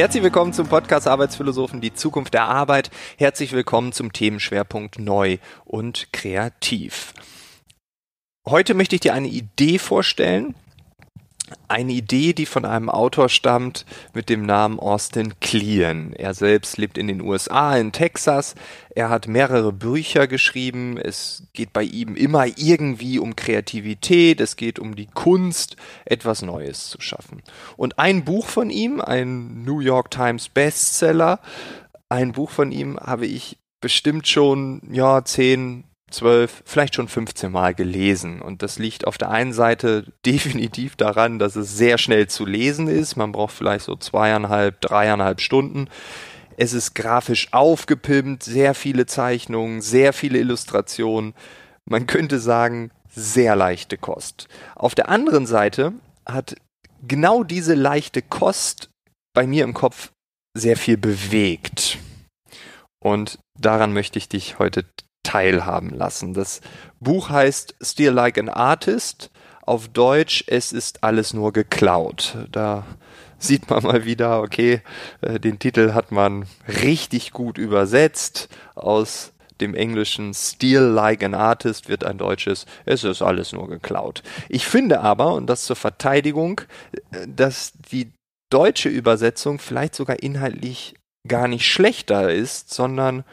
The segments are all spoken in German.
Herzlich willkommen zum Podcast Arbeitsphilosophen, die Zukunft der Arbeit. Herzlich willkommen zum Themenschwerpunkt Neu und Kreativ. Heute möchte ich dir eine Idee vorstellen, eine Idee, die von einem Autor stammt mit dem Namen Austin Kleon. Er selbst lebt in den USA, in Texas. Er hat mehrere Bücher geschrieben. Es geht bei ihm immer irgendwie um Kreativität. Es geht um die Kunst, etwas Neues zu schaffen. Und ein Buch von ihm, ein New York Times Bestseller, ein Buch von ihm habe ich bestimmt schon, ja, zehn, zwölf, vielleicht schon 15 Mal gelesen. Und das liegt auf der einen Seite definitiv daran, dass es sehr schnell zu lesen ist. Man braucht vielleicht so zweieinhalb, dreieinhalb Stunden. Es ist grafisch aufgepimpt, sehr viele Zeichnungen, sehr viele Illustrationen. Man könnte sagen, sehr leichte Kost. Auf der anderen Seite hat genau diese leichte Kost bei mir im Kopf sehr viel bewegt. Und daran möchte ich dich heute teilhaben lassen. Das Buch heißt Still Like an Artist. Auf Deutsch, es ist alles nur geklaut. Da sieht man mal wieder, okay, äh, den Titel hat man richtig gut übersetzt. Aus dem englischen Steal Like an Artist wird ein deutsches, es ist alles nur geklaut. Ich finde aber, und das zur Verteidigung, äh, dass die deutsche Übersetzung vielleicht sogar inhaltlich gar nicht schlechter ist, sondern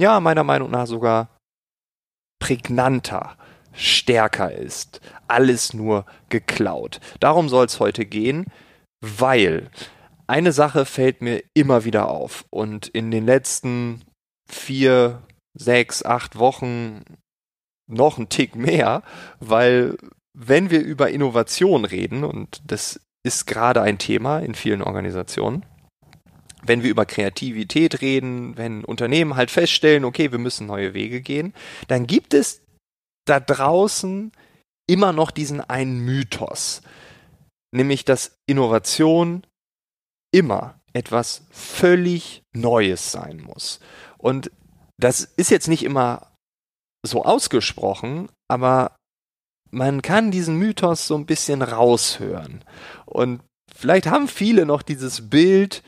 ja, meiner Meinung nach sogar prägnanter, stärker ist. Alles nur geklaut. Darum soll es heute gehen, weil eine Sache fällt mir immer wieder auf und in den letzten vier, sechs, acht Wochen noch ein Tick mehr, weil wenn wir über Innovation reden, und das ist gerade ein Thema in vielen Organisationen, wenn wir über Kreativität reden, wenn Unternehmen halt feststellen, okay, wir müssen neue Wege gehen, dann gibt es da draußen immer noch diesen einen Mythos, nämlich dass Innovation immer etwas völlig Neues sein muss. Und das ist jetzt nicht immer so ausgesprochen, aber man kann diesen Mythos so ein bisschen raushören. Und vielleicht haben viele noch dieses Bild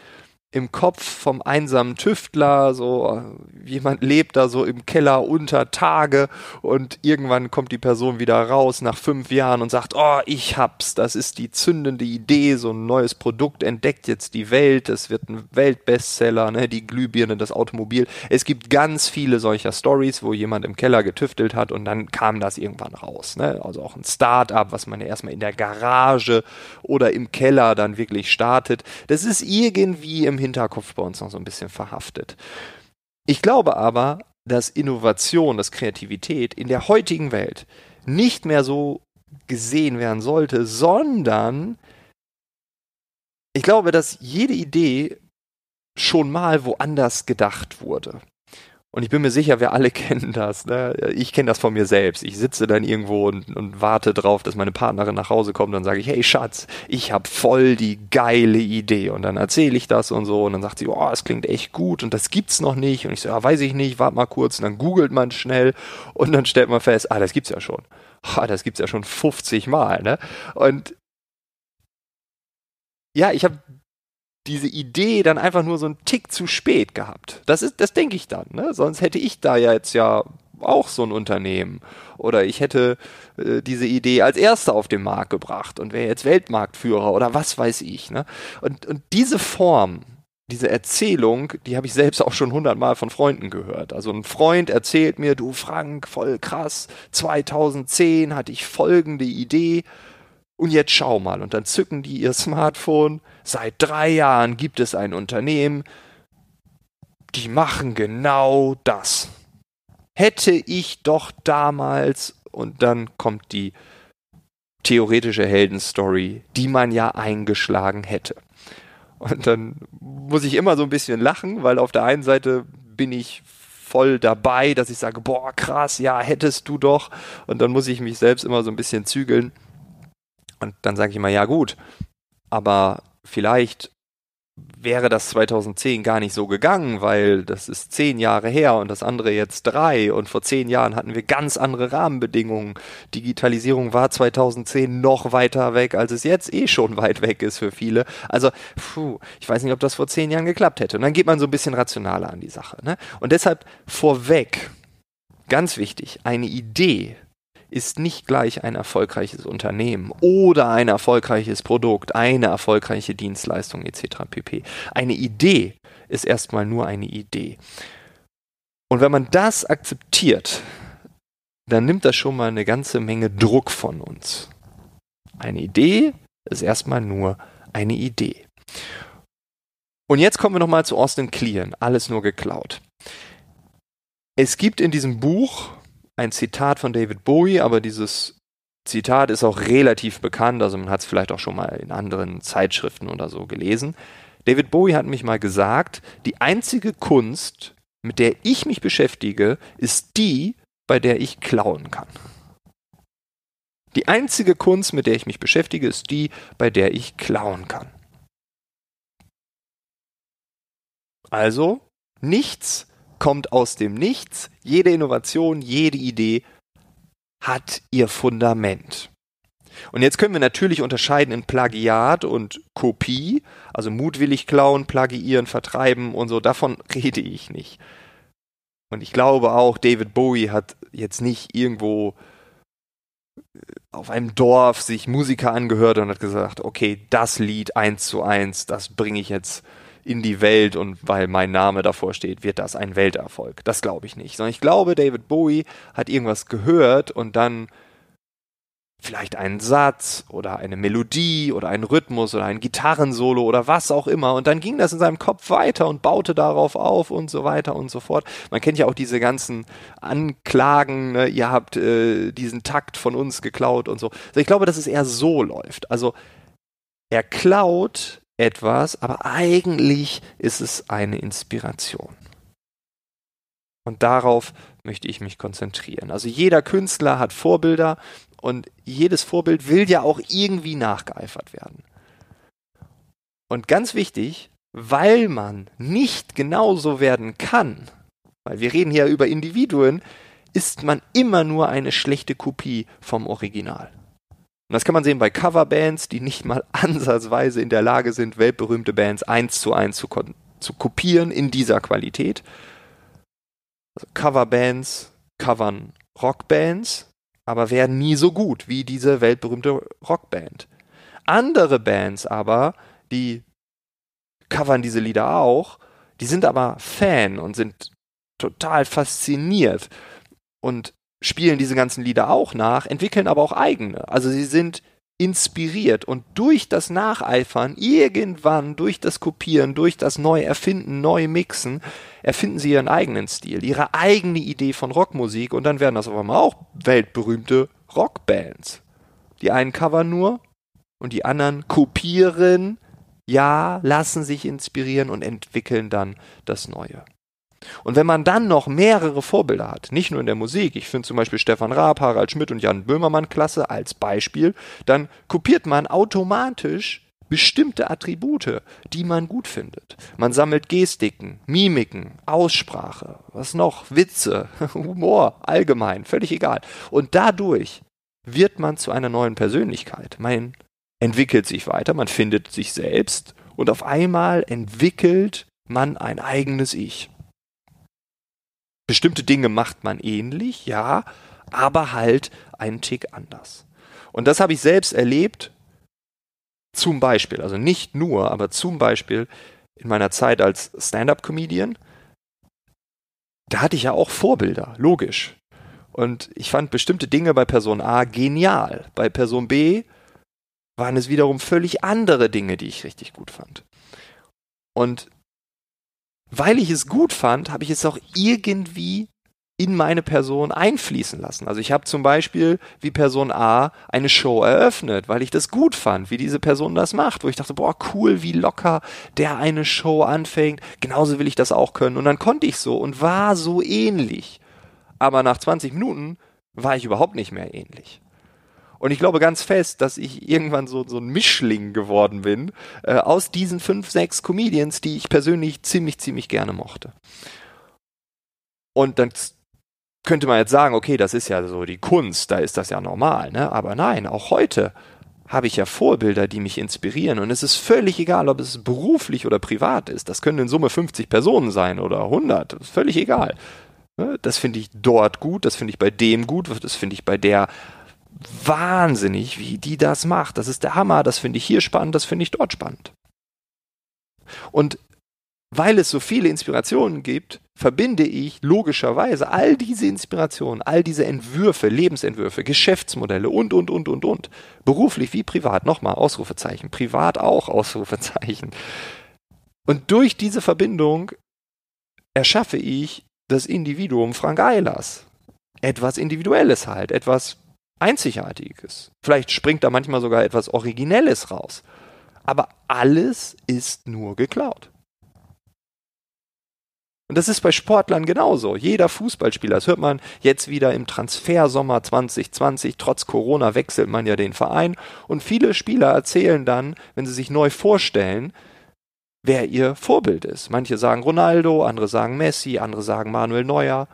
im Kopf vom einsamen Tüftler, so jemand lebt da so im Keller unter Tage und irgendwann kommt die Person wieder raus nach fünf Jahren und sagt, oh, ich hab's, das ist die zündende Idee, so ein neues Produkt entdeckt jetzt die Welt, es wird ein Weltbestseller, ne, die Glühbirne, das Automobil. Es gibt ganz viele solcher Stories, wo jemand im Keller getüftelt hat und dann kam das irgendwann raus, ne? Also auch ein Start-up, was man ja erstmal in der Garage oder im Keller dann wirklich startet. Das ist irgendwie im Hinterkopf bei uns noch so ein bisschen verhaftet. Ich glaube aber, dass Innovation, dass Kreativität in der heutigen Welt nicht mehr so gesehen werden sollte, sondern ich glaube, dass jede Idee schon mal woanders gedacht wurde. Und ich bin mir sicher, wir alle kennen das. Ne? Ich kenne das von mir selbst. Ich sitze dann irgendwo und, und warte drauf, dass meine Partnerin nach Hause kommt. Dann sage ich, hey Schatz, ich habe voll die geile Idee. Und dann erzähle ich das und so. Und dann sagt sie, oh, das klingt echt gut und das gibt's noch nicht. Und ich so, ja, weiß ich nicht, warte mal kurz. Und dann googelt man schnell und dann stellt man fest, ah, das gibt's ja schon. Ah, das gibt's ja schon 50 Mal. Ne? Und ja, ich habe diese Idee dann einfach nur so einen Tick zu spät gehabt. Das ist, das denke ich dann. Ne? Sonst hätte ich da ja jetzt ja auch so ein Unternehmen. Oder ich hätte äh, diese Idee als erster auf den Markt gebracht und wäre jetzt Weltmarktführer oder was weiß ich. Ne? Und, und diese Form, diese Erzählung, die habe ich selbst auch schon hundertmal von Freunden gehört. Also ein Freund erzählt mir, du Frank, voll krass, 2010 hatte ich folgende Idee und jetzt schau mal. Und dann zücken die ihr Smartphone. Seit drei Jahren gibt es ein Unternehmen, die machen genau das. Hätte ich doch damals, und dann kommt die theoretische Heldenstory, die man ja eingeschlagen hätte. Und dann muss ich immer so ein bisschen lachen, weil auf der einen Seite bin ich voll dabei, dass ich sage, boah, krass, ja, hättest du doch. Und dann muss ich mich selbst immer so ein bisschen zügeln. Und dann sage ich immer, ja gut, aber vielleicht wäre das 2010 gar nicht so gegangen, weil das ist zehn Jahre her und das andere jetzt drei und vor zehn Jahren hatten wir ganz andere Rahmenbedingungen. Digitalisierung war 2010 noch weiter weg, als es jetzt eh schon weit weg ist für viele. Also, puh, ich weiß nicht, ob das vor zehn Jahren geklappt hätte. Und dann geht man so ein bisschen rationaler an die Sache. Ne? Und deshalb vorweg, ganz wichtig, eine Idee ist nicht gleich ein erfolgreiches Unternehmen oder ein erfolgreiches Produkt, eine erfolgreiche Dienstleistung etc. pp. Eine Idee ist erstmal nur eine Idee. Und wenn man das akzeptiert, dann nimmt das schon mal eine ganze Menge Druck von uns. Eine Idee ist erstmal nur eine Idee. Und jetzt kommen wir nochmal zu Austin Kleon, alles nur geklaut. Es gibt in diesem Buch ein Zitat von David Bowie, aber dieses Zitat ist auch relativ bekannt, also man hat es vielleicht auch schon mal in anderen Zeitschriften oder so gelesen. David Bowie hat mich mal gesagt, die einzige Kunst, mit der ich mich beschäftige, ist die, bei der ich klauen kann. Die einzige Kunst, mit der ich mich beschäftige, ist die, bei der ich klauen kann. Also, nichts kommt aus dem Nichts. Jede Innovation, jede Idee hat ihr Fundament. Und jetzt können wir natürlich unterscheiden in Plagiat und Kopie, also mutwillig klauen, plagiieren, vertreiben und so. Davon rede ich nicht. Und ich glaube auch, David Bowie hat jetzt nicht irgendwo äh, auf einem Dorf sich Musiker angehört und hat gesagt, okay, das Lied eins zu eins, das bringe ich jetzt in die Welt und weil mein Name davor steht, wird das ein Welterfolg. Das glaube ich nicht. Sondern ich glaube, David Bowie hat irgendwas gehört und dann vielleicht einen Satz oder eine Melodie oder einen Rhythmus oder ein Gitarrensolo oder was auch immer. Und dann ging das in seinem Kopf weiter und baute darauf auf und so weiter und so fort. Man kennt ja auch diese ganzen Anklagen, ne? ihr habt äh, diesen Takt von uns geklaut und so. Also ich glaube, dass es eher so läuft. Also er klaut etwas, aber eigentlich ist es eine Inspiration. Und darauf möchte ich mich konzentrieren. Also jeder Künstler hat Vorbilder und jedes Vorbild will ja auch irgendwie nachgeeifert werden. Und ganz wichtig, weil man nicht genauso werden kann, weil wir reden hier über Individuen, ist man immer nur eine schlechte Kopie vom Original. Und das kann man sehen bei Coverbands, die nicht mal ansatzweise in der Lage sind, weltberühmte Bands eins zu eins zu, zu kopieren in dieser Qualität. Also Coverbands covern Rockbands, aber werden nie so gut wie diese weltberühmte Rockband. Andere Bands aber, die covern diese Lieder auch, die sind aber Fan und sind total fasziniert und spielen diese ganzen Lieder auch nach, entwickeln aber auch eigene. Also sie sind inspiriert und durch das Nacheifern, irgendwann durch das Kopieren, durch das Neuerfinden, Neumixen, erfinden sie ihren eigenen Stil, ihre eigene Idee von Rockmusik und dann werden das auf einmal auch weltberühmte Rockbands. Die einen covern nur und die anderen kopieren, ja, lassen sich inspirieren und entwickeln dann das Neue. Und wenn man dann noch mehrere Vorbilder hat, nicht nur in der Musik, ich finde zum Beispiel Stefan Raab, Harald Schmidt und Jan Böhmermann klasse als Beispiel, dann kopiert man automatisch bestimmte Attribute, die man gut findet. Man sammelt Gestiken, Mimiken, Aussprache, was noch, Witze, Humor, allgemein, völlig egal. Und dadurch wird man zu einer neuen Persönlichkeit. Man entwickelt sich weiter, man findet sich selbst und auf einmal entwickelt man ein eigenes Ich. Bestimmte Dinge macht man ähnlich, ja, aber halt einen Tick anders. Und das habe ich selbst erlebt, zum Beispiel, also nicht nur, aber zum Beispiel in meiner Zeit als Stand-up-Comedian. Da hatte ich ja auch Vorbilder, logisch. Und ich fand bestimmte Dinge bei Person A genial. Bei Person B waren es wiederum völlig andere Dinge, die ich richtig gut fand. Und weil ich es gut fand, habe ich es auch irgendwie in meine Person einfließen lassen. Also ich habe zum Beispiel wie Person A eine Show eröffnet, weil ich das gut fand, wie diese Person das macht, wo ich dachte, boah, cool, wie locker der eine Show anfängt. Genauso will ich das auch können. Und dann konnte ich so und war so ähnlich. Aber nach 20 Minuten war ich überhaupt nicht mehr ähnlich. Und ich glaube ganz fest, dass ich irgendwann so, so ein Mischling geworden bin äh, aus diesen fünf, sechs Comedians, die ich persönlich ziemlich, ziemlich gerne mochte. Und dann könnte man jetzt sagen, okay, das ist ja so die Kunst, da ist das ja normal, ne? Aber nein, auch heute habe ich ja Vorbilder, die mich inspirieren. Und es ist völlig egal, ob es beruflich oder privat ist. Das können in Summe 50 Personen sein oder 100. Das ist völlig egal. Ne? Das finde ich dort gut, das finde ich bei dem gut, das finde ich bei der wahnsinnig, wie die das macht. Das ist der Hammer, das finde ich hier spannend, das finde ich dort spannend. Und weil es so viele Inspirationen gibt, verbinde ich logischerweise all diese Inspirationen, all diese Entwürfe, Lebensentwürfe, Geschäftsmodelle und, und, und, und, und, beruflich wie privat, nochmal Ausrufezeichen, privat auch Ausrufezeichen. Und durch diese Verbindung erschaffe ich das Individuum Frank Eilers. Etwas Individuelles halt, etwas Einzigartiges. Vielleicht springt da manchmal sogar etwas Originelles raus. Aber alles ist nur geklaut. Und das ist bei Sportlern genauso. Jeder Fußballspieler, das hört man jetzt wieder im Transfersommer 2020, trotz Corona wechselt man ja den Verein. Und viele Spieler erzählen dann, wenn sie sich neu vorstellen, wer ihr Vorbild ist. Manche sagen Ronaldo, andere sagen Messi, andere sagen Manuel Neuer.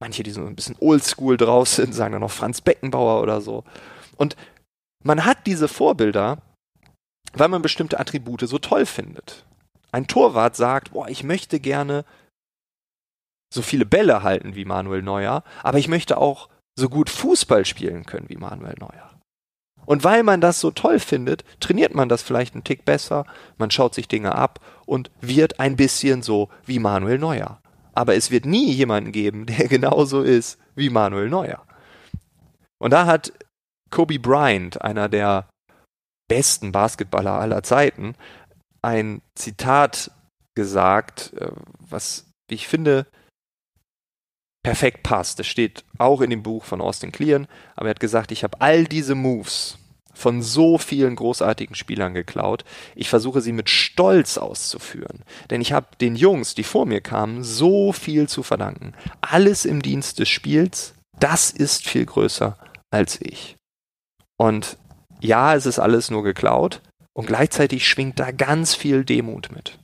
Manche, die so ein bisschen oldschool draus sind, sagen dann noch Franz Beckenbauer oder so. Und man hat diese Vorbilder, weil man bestimmte Attribute so toll findet. Ein Torwart sagt, boah, ich möchte gerne so viele Bälle halten wie Manuel Neuer, aber ich möchte auch so gut Fußball spielen können wie Manuel Neuer. Und weil man das so toll findet, trainiert man das vielleicht einen Tick besser, man schaut sich Dinge ab und wird ein bisschen so wie Manuel Neuer aber es wird nie jemanden geben, der genauso ist wie Manuel Neuer. Und da hat Kobe Bryant, einer der besten Basketballer aller Zeiten, ein Zitat gesagt, äh, was ich finde perfekt passt. Das steht auch in dem Buch von Austin Kleon, aber er hat gesagt, ich habe all diese Moves von so vielen großartigen Spielern geklaut. Ich versuche sie mit Stolz auszuführen. Denn ich habe den Jungs, die vor mir kamen, so viel zu verdanken. Alles im Dienst des Spiels, das ist viel größer als ich. Und ja, es ist alles nur geklaut und gleichzeitig schwingt da ganz viel Demut mit.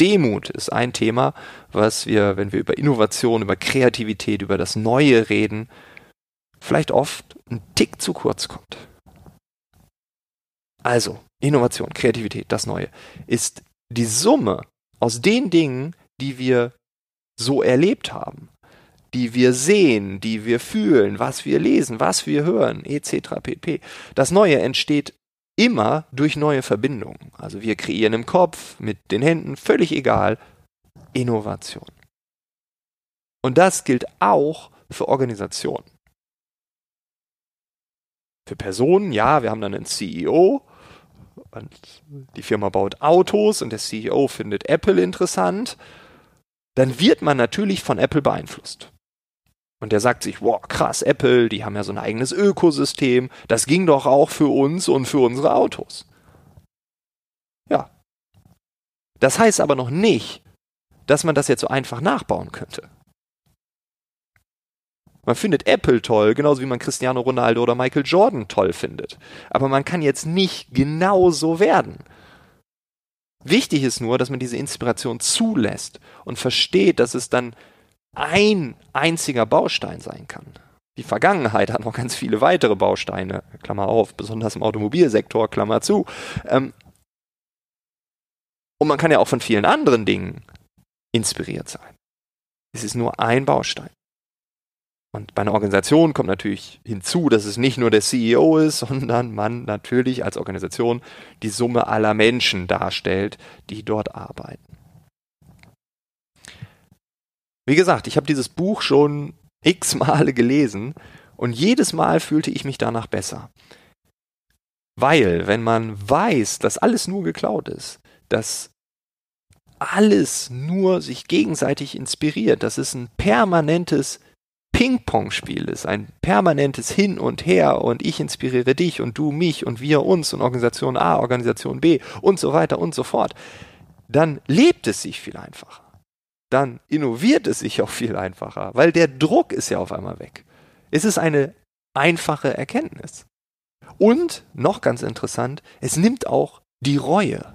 Demut ist ein Thema, was wir, wenn wir über Innovation, über Kreativität, über das Neue reden, vielleicht oft ein Tick zu kurz kommt. Also, Innovation, Kreativität, das Neue, ist die Summe aus den Dingen, die wir so erlebt haben, die wir sehen, die wir fühlen, was wir lesen, was wir hören, etc. pp. Das Neue entsteht immer durch neue Verbindungen. Also wir kreieren im Kopf, mit den Händen, völlig egal, Innovation. Und das gilt auch für Organisationen. Für Personen, ja, wir haben dann einen CEO und die Firma baut Autos und der CEO findet Apple interessant, dann wird man natürlich von Apple beeinflusst. Und der sagt sich, wow, krass, Apple, die haben ja so ein eigenes Ökosystem, das ging doch auch für uns und für unsere Autos. Ja. Das heißt aber noch nicht, dass man das jetzt so einfach nachbauen könnte. Man findet Apple toll, genauso wie man Cristiano Ronaldo oder Michael Jordan toll findet. Aber man kann jetzt nicht genau so werden. Wichtig ist nur, dass man diese Inspiration zulässt und versteht, dass es dann ein einziger Baustein sein kann. Die Vergangenheit hat noch ganz viele weitere Bausteine, Klammer auf, besonders im Automobilsektor, Klammer zu. Ähm, und man kann ja auch von vielen anderen Dingen inspiriert sein. Es ist nur ein Baustein. Und bei einer Organisation kommt natürlich hinzu, dass es nicht nur der CEO ist, sondern man natürlich als Organisation die Summe aller Menschen darstellt, die dort arbeiten. Wie gesagt, ich habe dieses Buch schon x Male gelesen und jedes Mal fühlte ich mich danach besser. Weil, wenn man weiß, dass alles nur geklaut ist, dass alles nur sich gegenseitig inspiriert, dass es ein permanentes Ping-Pong-Spiel ist, ein permanentes Hin und Her und ich inspiriere dich und du mich und wir uns und Organisation A, Organisation B und so weiter und so fort, dann lebt es sich viel einfacher. Dann innoviert es sich auch viel einfacher, weil der Druck ist ja auf einmal weg. Es ist eine einfache Erkenntnis. Und, noch ganz interessant, es nimmt auch die Reue.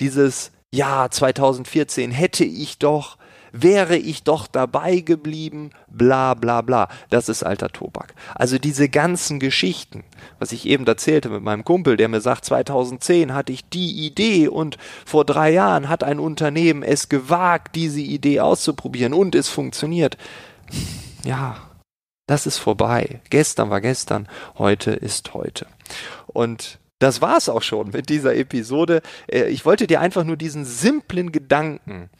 Dieses, ja, 2014 hätte ich doch, wäre ich doch dabei geblieben, bla bla bla. Das ist alter Tobak. Also diese ganzen Geschichten, was ich eben erzählte mit meinem Kumpel, der mir sagt, 2010 hatte ich die Idee und vor drei Jahren hat ein Unternehmen es gewagt, diese Idee auszuprobieren und es funktioniert. Ja, das ist vorbei. Gestern war gestern, heute ist heute. Und das war's auch schon mit dieser Episode. Äh, ich wollte dir einfach nur diesen simplen Gedanken,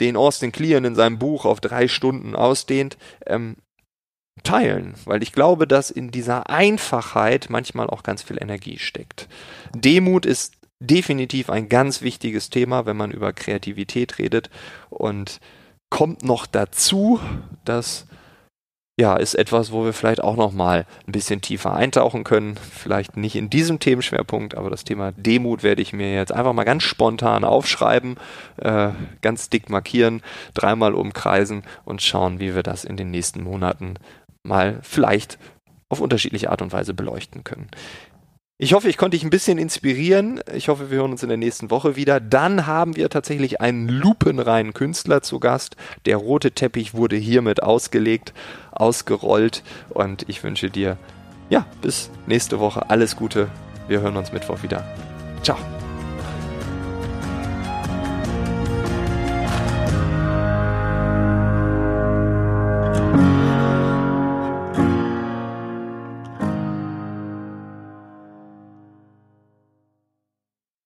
den Austin Kleon in seinem Buch auf drei Stunden ausdehnt, ähm, teilen, weil ich glaube, dass in dieser Einfachheit manchmal auch ganz viel Energie steckt. Demut ist definitiv ein ganz wichtiges Thema, wenn man über Kreativität redet und kommt noch dazu, dass ja, ist etwas, wo wir vielleicht auch noch mal ein bisschen tiefer eintauchen können. Vielleicht nicht in diesem Themenschwerpunkt, aber das Thema Demut werde ich mir jetzt einfach mal ganz spontan aufschreiben, äh, ganz dick markieren, dreimal umkreisen und schauen, wie wir das in den nächsten Monaten mal vielleicht auf unterschiedliche Art und Weise beleuchten können. Ich hoffe, ich konnte dich ein bisschen inspirieren. Ich hoffe, wir hören uns in der nächsten Woche wieder. Dann haben wir tatsächlich einen lupenreinen Künstler zu Gast. Der rote Teppich wurde hiermit ausgelegt, ausgerollt und ich wünsche dir, ja, bis nächste Woche alles Gute. Wir hören uns Mittwoch wieder. Ciao.